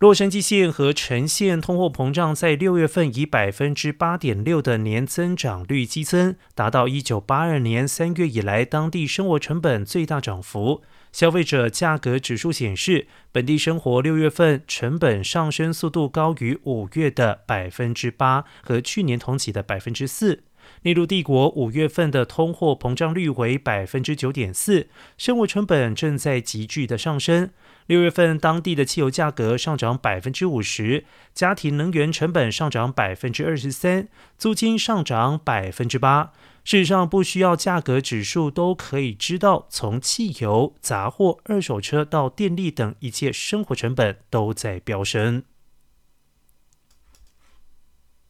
洛杉矶县和城县通货膨胀在六月份以百分之八点六的年增长率激增，达到一九八二年三月以来当地生活成本最大涨幅。消费者价格指数显示，本地生活六月份成本上升速度高于五月的百分之八和去年同期的百分之四。内陆帝国五月份的通货膨胀率为百分之九点四，生活成本正在急剧的上升。六月份当地的汽油价格上涨百分之五十，家庭能源成本上涨百分之二十三，租金上涨百分之八。事实上，不需要价格指数都可以知道，从汽油、杂货、二手车到电力等一切生活成本都在飙升。